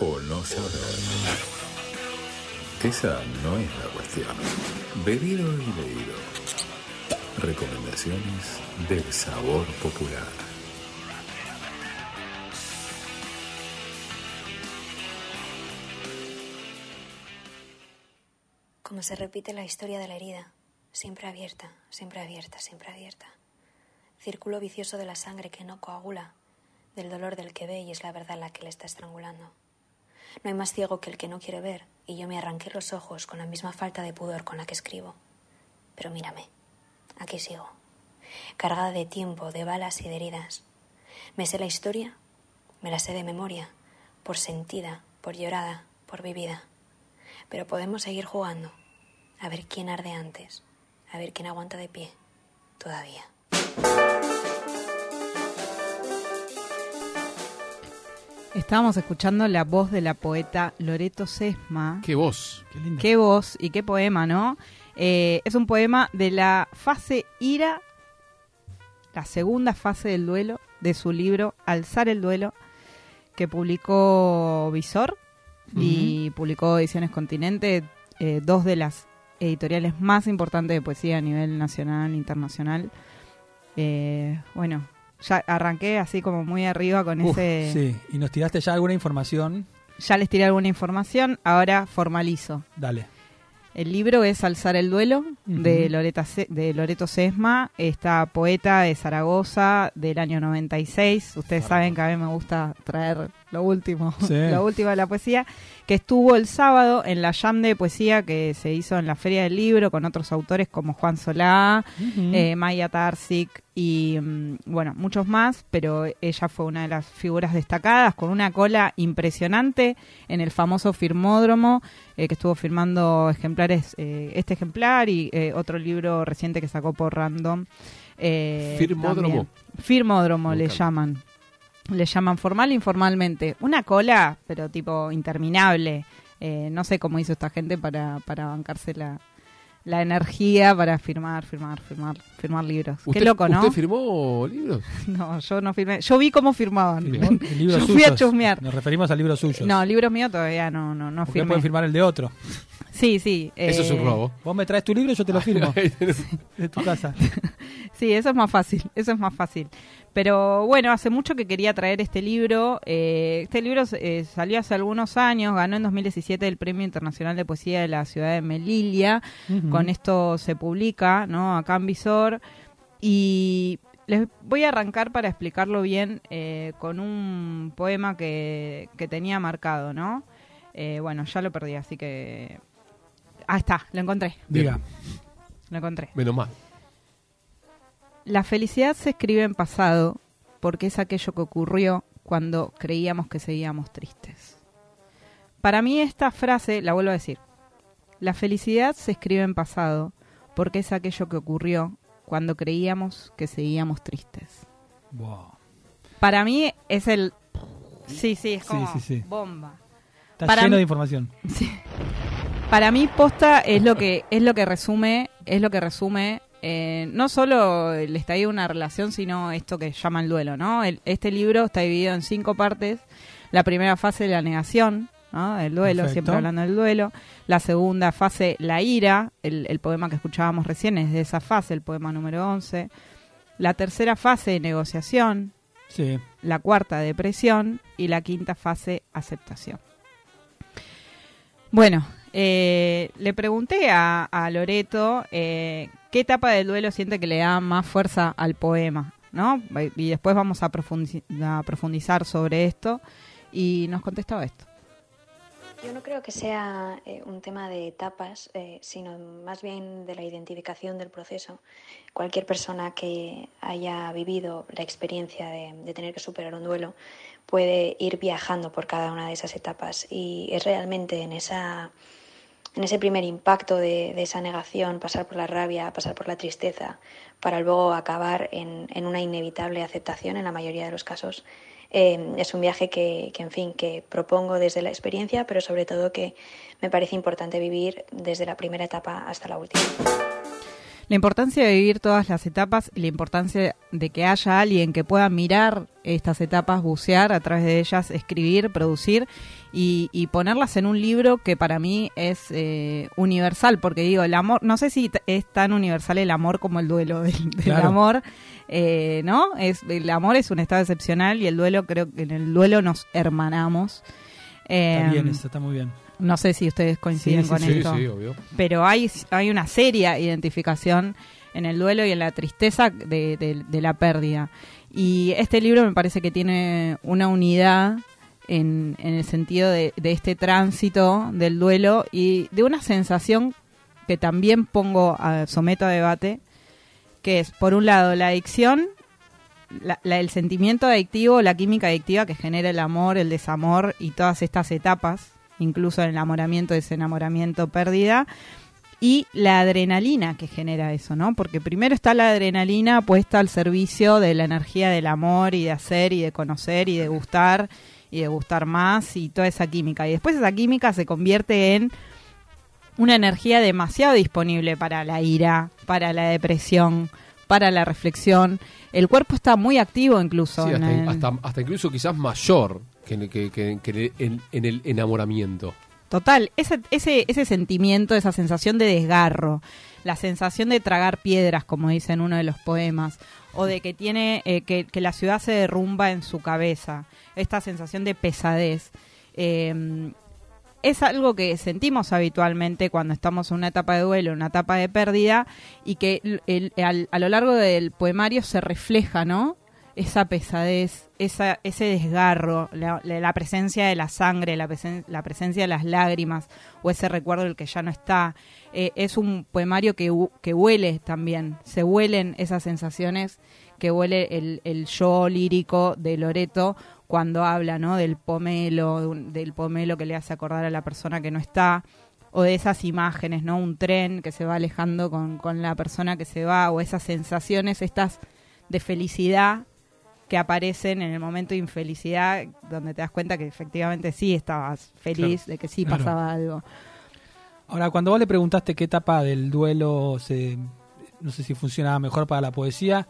o no saber. Esa no es la cuestión. Bebido y leído. Recomendaciones del sabor popular. Como se repite la historia de la herida, siempre abierta, siempre abierta, siempre abierta. Círculo vicioso de la sangre que no coagula, del dolor del que ve y es la verdad la que le está estrangulando. No hay más ciego que el que no quiere ver, y yo me arranqué los ojos con la misma falta de pudor con la que escribo. Pero mírame, aquí sigo, cargada de tiempo, de balas y de heridas. Me sé la historia, me la sé de memoria, por sentida, por llorada, por vivida. Pero podemos seguir jugando, a ver quién arde antes, a ver quién aguanta de pie, todavía. Estábamos escuchando la voz de la poeta Loreto Sesma. Qué voz. Qué lindo. Qué voz y qué poema, ¿no? Eh, es un poema de la fase ira, la segunda fase del duelo de su libro Alzar el duelo, que publicó Visor y publicó Ediciones Continente, eh, dos de las editoriales más importantes de poesía a nivel nacional e internacional. Eh, bueno, ya arranqué así como muy arriba con Uf, ese... Sí, y nos tiraste ya alguna información. Ya les tiré alguna información, ahora formalizo. Dale. El libro es Alzar el duelo de. Loreta de Loreto Sesma, esta poeta de Zaragoza del año 96. Ustedes saben que a mí me gusta traer lo último, Sí. lo último de la poesía, que estuvo el sábado en la jam de poesía que se hizo en la Feria del Libro con otros autores como Juan Solá, eh, Maya Tarsic y mm, bueno, muchos más, pero ella fue una de las figuras destacadas con una cola impresionante en el famoso firmódromo eh, que estuvo firmando ejemplares, eh, este ejemplar y eh, otro libro reciente que sacó por Random. eh, ¿Firmódromo? también. Firmódromo le llaman. Le llaman formal e informalmente. Una cola, pero tipo interminable. Eh, no sé cómo hizo esta gente para, para bancarse la, la energía para firmar, firmar, firmar, firmar libros. Qué ¿Usted- loco, ¿no? ¿Usted firmó libros? No, yo no firmé. Yo vi cómo firmaban. Firmó el libro yo suyo. fui a chusmear. Nos referimos al libro suyo. No, libros míos todavía no, no, no Porque él firmé. puede firmar el de otro. Sí, sí. Eso es eh, un robo. Vos me traes tu libro y yo te lo firmo. de tu casa. Sí, eso es más fácil, eso es más fácil. Pero bueno, hace mucho que quería traer este libro. eh, este libro eh, salió hace algunos años, ganó en 2017 el Premio Internacional de Poesía de la ciudad de Melilla. Con esto se publica, ¿no? Acá en Visor. Y les voy a arrancar para explicarlo bien eh, con un poema que, que tenía marcado, ¿no? Eh, bueno, ya lo perdí, así que... Ah, está, lo encontré, Diga. lo encontré. Menos mal. La felicidad se escribe en pasado porque es aquello que ocurrió cuando creíamos que seguíamos tristes. Para mí esta frase, la vuelvo a decir, la felicidad se escribe en pasado porque es aquello que ocurrió cuando creíamos que seguíamos tristes. Wow. Para mí es el... Sí, sí, es Sí, como sí, sí. bomba. Está Para lleno mí- de información. Para mí posta es lo que es lo que resume es lo que resume eh, no solo el estadio de una relación sino esto que llama el duelo, ¿no? El- este libro está dividido en cinco partes. La primera fase la negación, ¿no? El duelo, Perfecto. siempre hablando del duelo. La segunda fase la ira, el, el poema que escuchábamos recién es de esa fase, el poema número 11. La tercera fase negociación, Sí. la cuarta depresión y la quinta fase aceptación. Bueno, eh, le pregunté a, a Loreto eh, qué etapa del duelo siente que le da más fuerza al poema, ¿no? Y después vamos a, profundi- a profundizar sobre esto y nos contestaba esto. Yo no creo que sea eh, un tema de etapas, eh, sino más bien de la identificación del proceso. Cualquier persona que haya vivido la experiencia de tener que superar un duelo puede ir viajando por cada una de esas etapas y es realmente en esa en ese primer impacto de, de esa negación, pasar por la rabia, pasar por la tristeza, para luego acabar en, en una inevitable aceptación en la mayoría de los casos. Eh, es un viaje que, que, en fin, que propongo desde la experiencia, pero sobre todo que me parece importante vivir desde la primera etapa hasta la última. La importancia de vivir todas las etapas y la importancia de que haya alguien que pueda mirar estas etapas, bucear a través de ellas, escribir, producir y, y ponerlas en un libro que para mí es eh, universal, porque digo, el amor, no sé si es tan universal el amor como el duelo del, del Claro. amor, eh, ¿no? Es, el amor es un estado excepcional y el duelo, creo que en el duelo nos hermanamos. Está Eh, bien está muy bien. No sé si ustedes coinciden Sí, con Sí, esto sí, obvio. pero hay, hay una seria identificación en el duelo y en la tristeza de, de- de la pérdida. Y este libro me parece que tiene una unidad en, en el sentido de, de este tránsito del duelo y de una sensación que también pongo, a, someto a debate, que es, por un lado, la adicción, la- la- el sentimiento adictivo, la química adictiva que genera el amor, el desamor y todas estas etapas, incluso el enamoramiento, desenamoramiento, pérdida, y la adrenalina que genera eso, ¿no? Porque primero está la adrenalina puesta al servicio de la energía del amor y de hacer y de conocer y de gustar y de gustar más y toda esa química. Y después esa química se convierte en una energía demasiado disponible para la ira, para la depresión, para la reflexión. El cuerpo está muy activo incluso. Sí, en hasta, el- hasta, hasta incluso quizás mayor en- el enamoramiento. Total, ese, ese, sentimiento, esa sensación de desgarro, la sensación de tragar piedras, como dice en uno de los poemas, o de que tiene eh, que, que la ciudad se derrumba en su cabeza, esta sensación de pesadez, eh, es algo que sentimos habitualmente cuando estamos en una etapa de duelo, una etapa de pérdida, y que a lo largo del poemario se refleja, ¿no? Esa pesadez, esa, ese desgarro, la, presencia de la sangre, la, la presencia de las lágrimas, o ese recuerdo del que ya no está. Eh, es un poemario que, que huele también, se huelen esas sensaciones que huele el, el yo lírico de Loreto cuando habla ¿no? del pomelo, del pomelo que le hace acordar a la persona que no está, o de esas imágenes, ¿no? Un tren que se va alejando con, con la persona que se va, o esas sensaciones, estas de felicidad que aparecen en el momento de infelicidad, donde te das cuenta que efectivamente sí estabas feliz, de que sí Claro. pasaba algo. Ahora, cuando vos le preguntaste qué etapa del duelo se, no sé si funcionaba mejor para la poesía,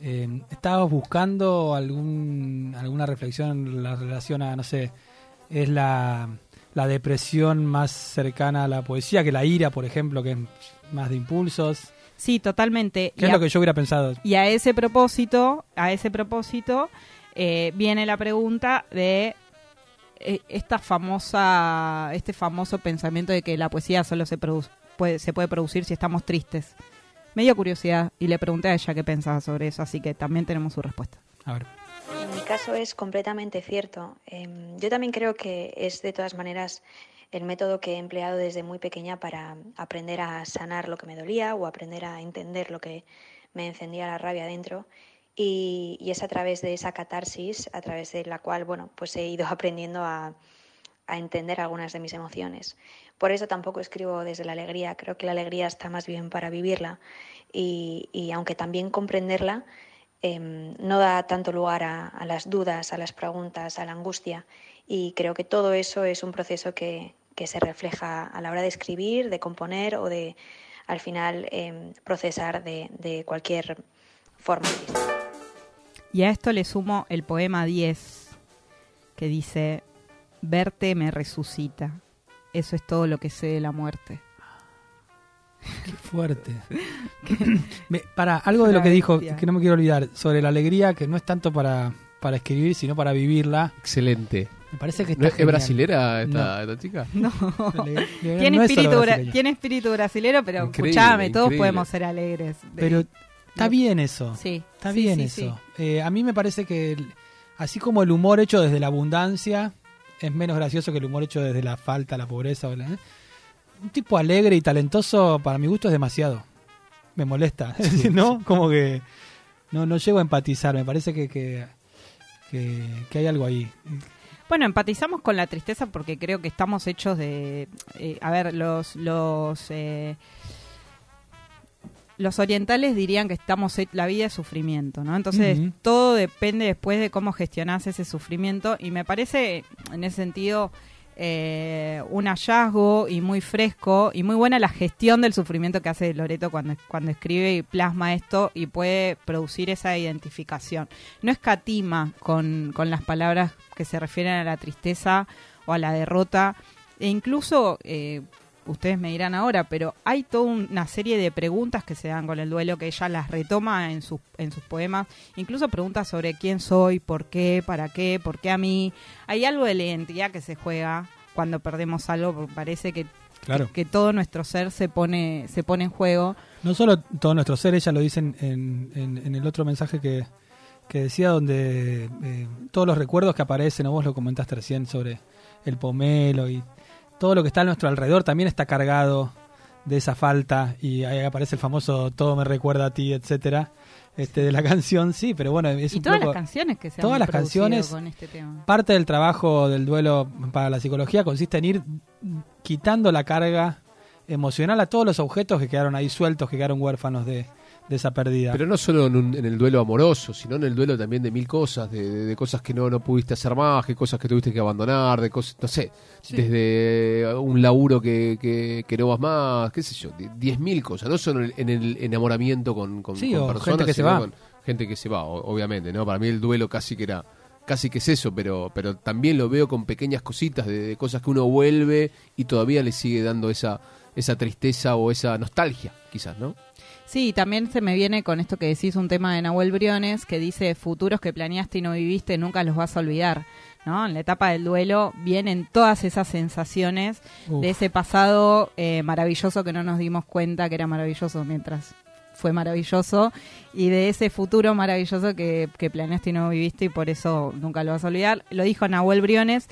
eh, ¿estabas buscando algún, alguna reflexión en la relación a, no sé, es la, la depresión más cercana a la poesía que la ira, por ejemplo, que es más de impulsos? Sí, totalmente. ¿Qué Y es a- lo que yo hubiera pensado? Y a ese propósito, a ese propósito, eh, viene la pregunta de eh, esta famosa, este famoso pensamiento de que la poesía solo se produ- puede, se puede producir si estamos tristes. Me dio curiosidad y le pregunté a ella qué pensaba sobre eso, así que también tenemos su respuesta. A ver. En mi caso es completamente cierto. Em, yo también creo que es de todas maneras el método que he empleado desde muy pequeña para aprender a sanar lo que me dolía o aprender a entender lo que me encendía la rabia dentro. Y, es a través de esa catarsis, a través de la cual, bueno, pues he ido aprendiendo a, entender algunas de mis emociones. Por eso tampoco escribo desde la alegría, creo que la alegría está más bien para vivirla y, aunque también comprenderla, em, no da tanto lugar a las dudas, a las preguntas, a la angustia y creo que todo eso es un proceso que, que se refleja a la hora de escribir, de componer o de al final em, procesar de, de cualquier forma. Y a esto le sumo el poema 10, que dice, verte me resucita. Eso es todo lo que sé de la muerte. Qué fuerte. Me- para, algo de lo que dijo, que no me quiero olvidar, sobre la alegría, que no es tanto para, para escribir, sino para vivirla. Excelente. Me parece que está ¿No es, es genial. brasilera esta, esta chica? No. Tiene, no es espíritu, brasileña. tiene espíritu brasilero, pero Increíble, escuchame, todos increíble. podemos ser alegres. De- Pero está bien eso. Sí, Está sí, bien sí, eso. sí. Eh, a mí me parece que, el- así como el humor hecho desde la abundancia es menos gracioso que el humor hecho desde la falta, la pobreza. ¿eh? Un tipo alegre y talentoso, para mi gusto, es demasiado. Me molesta. Es ¿no? Como que no, no llego a empatizar. Me parece que, que, que, que hay algo ahí. Bueno, empatizamos con la tristeza porque creo que estamos hechos de... eh, a ver, los... los eh, los orientales dirían que estamos la vida es sufrimiento, ¿no? Entonces todo depende después de cómo gestionás ese sufrimiento y me parece en ese sentido eh, un hallazgo y muy fresco y muy buena la gestión del sufrimiento que hace Loreto cuando, cuando escribe y plasma esto y puede producir esa identificación. No escatima con, con las palabras que se refieren a la tristeza o a la derrota e incluso... Eh, ustedes me dirán ahora, pero hay toda una serie de preguntas que se dan con el duelo que ella las retoma en sus, en sus poemas, incluso preguntas sobre quién soy, por qué, para qué, por qué a mí. Hay algo de la identidad que se juega cuando perdemos algo, porque parece que, Claro. que todo nuestro ser se pone, se pone en juego. No solo todo nuestro ser, ella lo dice en, en- en- en el otro mensaje que, que decía, donde eh, todos los recuerdos que aparecen, o vos lo comentaste recién sobre el pomelo y todo lo que está a nuestro alrededor también está cargado de esa falta y ahí aparece el famoso todo me recuerda a ti, etcétera, este de la canción, sí, pero bueno, es y un todas poco- las canciones que se todas han las canciones- con este tema. Parte del trabajo del duelo para la psicología consiste en ir quitando la carga emocional a todos los objetos que quedaron ahí sueltos, que quedaron huérfanos de, de esa pérdida. Pero no solo en, un- en el duelo amoroso, sino en el duelo también de mil cosas, de, de- de cosas que no, no pudiste hacer más, de cosas que tuviste que abandonar, de cosas, no sé, desde un laburo que, que, que no vas más, qué sé yo, die- diez mil cosas, no solo en el, en el enamoramiento con, con, Sí, con o personas, gente que se va. con gente que se va, obviamente, ¿no? Para mí el duelo casi que era casi que es eso, pero pero también lo veo con pequeñas cositas de, de cosas que uno vuelve y todavía le sigue dando esa esa tristeza o esa nostalgia, quizás, ¿no? Sí, también se me viene con esto que decís un tema de Nahuel Briones que dice futuros que planeaste y no viviste nunca los vas a olvidar. ¿no? En la etapa del duelo vienen todas esas sensaciones Uf. de ese pasado eh, maravilloso que no nos dimos cuenta que era maravilloso mientras fue maravilloso y de ese futuro maravilloso que, que planeaste y no viviste y por eso nunca lo vas a olvidar. Lo dijo Nahuel Briones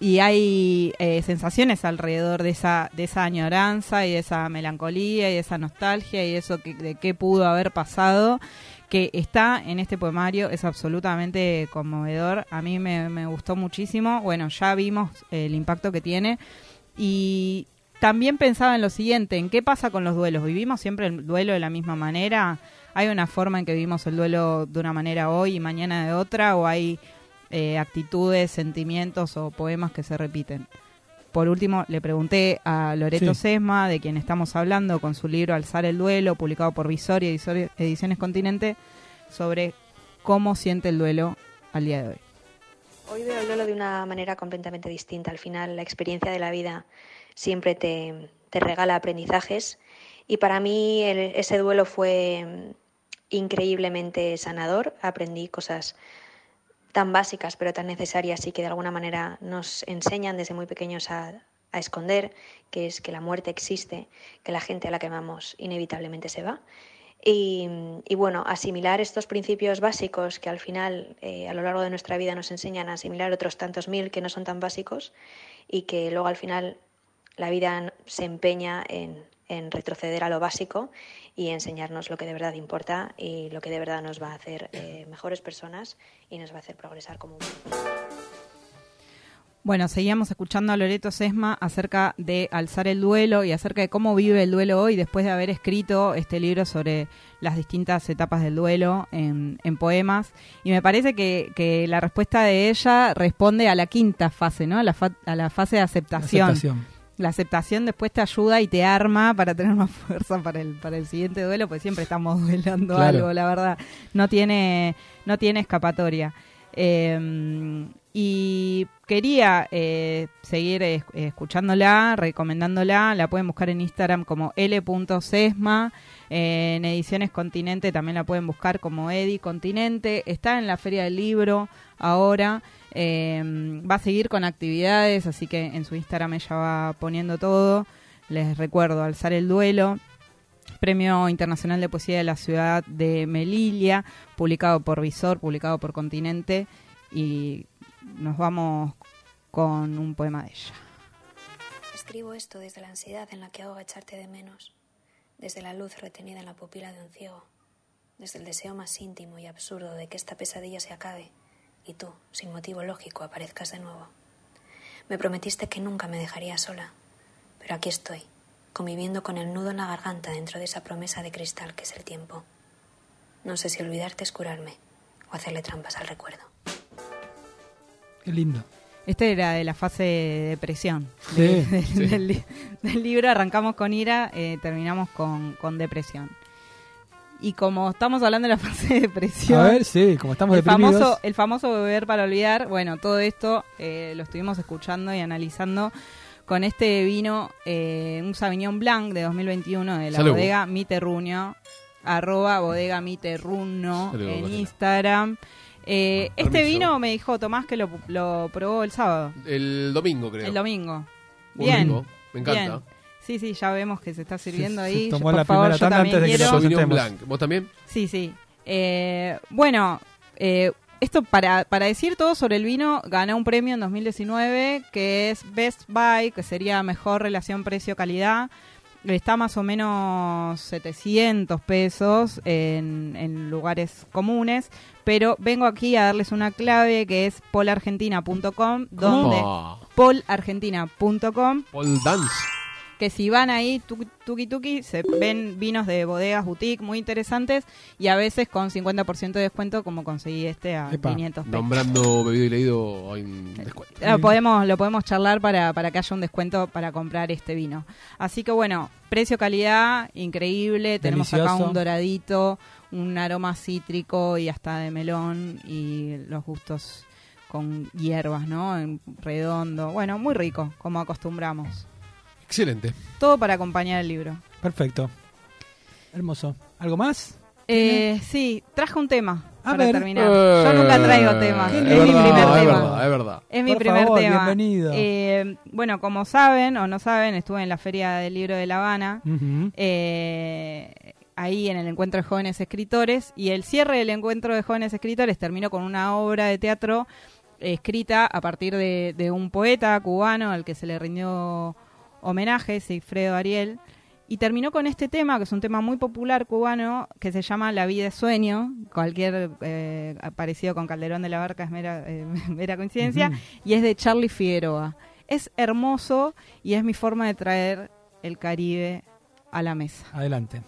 y hay eh, sensaciones alrededor de esa de esa añoranza y de esa melancolía y de esa nostalgia y eso que, de qué pudo haber pasado que está en este poemario es absolutamente conmovedor. A mí me, me gustó muchísimo. Bueno ya vimos el impacto que tiene. Y también pensaba en lo siguiente en qué pasa con los duelos vivimos siempre el duelo de la misma manera hay una forma en que vivimos el duelo de una manera hoy y mañana de otra o hay eh, actitudes, sentimientos o poemas que se repiten. Por último, le pregunté a Loreto Sí. Sesma, de quien estamos hablando, con su libro Alzar el Duelo, publicado por Visor y Ediciones Continente, sobre cómo siente el duelo al día de hoy. Hoy veo el duelo de una manera completamente distinta. Al final, la experiencia de la vida siempre te, te regala aprendizajes y para mí el- ese duelo fue mm, increíblemente sanador. Aprendí cosas tan básicas pero tan necesarias y que de alguna manera nos enseñan desde muy pequeños a, a esconder, que es que la muerte existe, que la gente a la que amamos inevitablemente se va. Y, y bueno, asimilar estos principios básicos que al final eh, a lo largo de nuestra vida nos enseñan a asimilar otros tantos mil que no son tan básicos y que luego al final la vida se empeña en, en retroceder a lo básico y enseñarnos lo que de verdad importa y lo que de verdad nos va a hacer eh, mejores personas y nos va a hacer progresar como humanos. Bueno, seguíamos escuchando a Loreto Sesma acerca de alzar el duelo y acerca de cómo vive el duelo hoy después de haber escrito este libro sobre las distintas etapas del duelo en, en poemas. Y me parece que, que la respuesta de ella responde a la quinta fase, ¿no? A la, fa- a la fase de aceptación. Aceptación. La aceptación después te ayuda y te arma para tener más fuerza para el, para el siguiente duelo, porque siempre estamos duelando Claro. algo, la verdad. No tiene, no tiene escapatoria. Eh, y quería eh, seguir es- escuchándola, recomendándola. La pueden buscar en Instagram como l.sesma. Eh, en Ediciones Continente también la pueden buscar como Edi Continente. Está en la Feria del Libro ahora. Eh, va a seguir con actividades, así que en su Instagram ella va poniendo todo. Les recuerdo, Alzar el Duelo. Premio Internacional de Poesía de la Ciudad de Melilla, publicado por Visor, publicado por Continente. Y nos vamos con un poema de ella. Escribo esto desde la ansiedad en la que ahoga echarte de menos, desde la luz retenida en la pupila de un ciego, desde el deseo más íntimo y absurdo de que esta pesadilla se acabe y tú, sin motivo lógico, aparezcas de nuevo. Me prometiste que nunca me dejarías sola, pero aquí estoy, conviviendo con el nudo en la garganta dentro de esa promesa de cristal que es el tiempo. No sé si olvidarte es curarme o hacerle trampas al recuerdo. Qué lindo. Este era de la fase de depresión. Sí, de- de- sí. Del, li- del libro arrancamos con ira, eh, terminamos con, con depresión. Y como estamos hablando de la fase de depresión, A ver, sí, como estamos el deprimidos. famoso, el famoso beber para olvidar, bueno, todo esto eh, lo estuvimos escuchando y analizando con este vino, eh, un Sauvignon Blanc de 2021 de la Salud. bodega Miterruño, arroba bodega Miterruno Salud, en. Instagram. Eh, este vino me dijo Tomás que lo, lo probó el sábado, El domingo, creo. el domingo. Bien, domingo. Me encanta. bien. Sí, sí, ya vemos que se está sirviendo Se- se ahí. Yo, tomó por la favor, primera tanda también antes de que nos. Blanc. ¿Vos también? Sí, sí. Eh, bueno, eh, esto para, para decir todo sobre el vino, ganó un premio en 2019 que es Best Buy, que sería mejor relación precio-calidad. Está más o menos 700 pesos en, en lugares comunes, pero vengo aquí a darles una clave que es polargentina.com, donde Ah, polargentina.com Paul Dance. Que si van ahí, tuki tuki, tuki, se ven vinos de bodegas boutique muy interesantes y a veces con 50% de descuento como conseguí este a Epa, 500 pesos. Nombrando bebido y leído hay un descuento. Lo podemos, lo podemos charlar para, para que haya un descuento para comprar este vino. Así que bueno, precio-calidad, increíble. Tenemos acá un doradito, un aroma cítrico y hasta de melón y los gustos con hierbas, ¿no? En redondo. Bueno, muy rico, como acostumbramos. Excelente. Todo para acompañar el libro. Perfecto. Hermoso. ¿Algo más? Eh, sí, traje un tema A para ver. terminar. Yo nunca traigo temas. Eh, Es Qué mi primer es tema. verdad, es verdad. Es mi Por primer favor, tema. bienvenido. Eh, bueno, como saben o no saben, estuve en la Feria del Libro de La Habana. Eh, ahí en el encuentro de jóvenes escritores y el cierre del encuentro de jóvenes escritores terminó con una obra de teatro eh, escrita a partir de, de un poeta cubano al que se le rindió homenaje, Sigfredo Ariel, y terminó con este tema, que es un tema muy popular cubano, que se llama La vida es sueño, cualquier eh, parecido con Calderón de la Barca es mera, eh, mera coincidencia, y es de Charlie Figueroa. Es hermoso y es mi forma de traer el Caribe a la mesa. Adelante.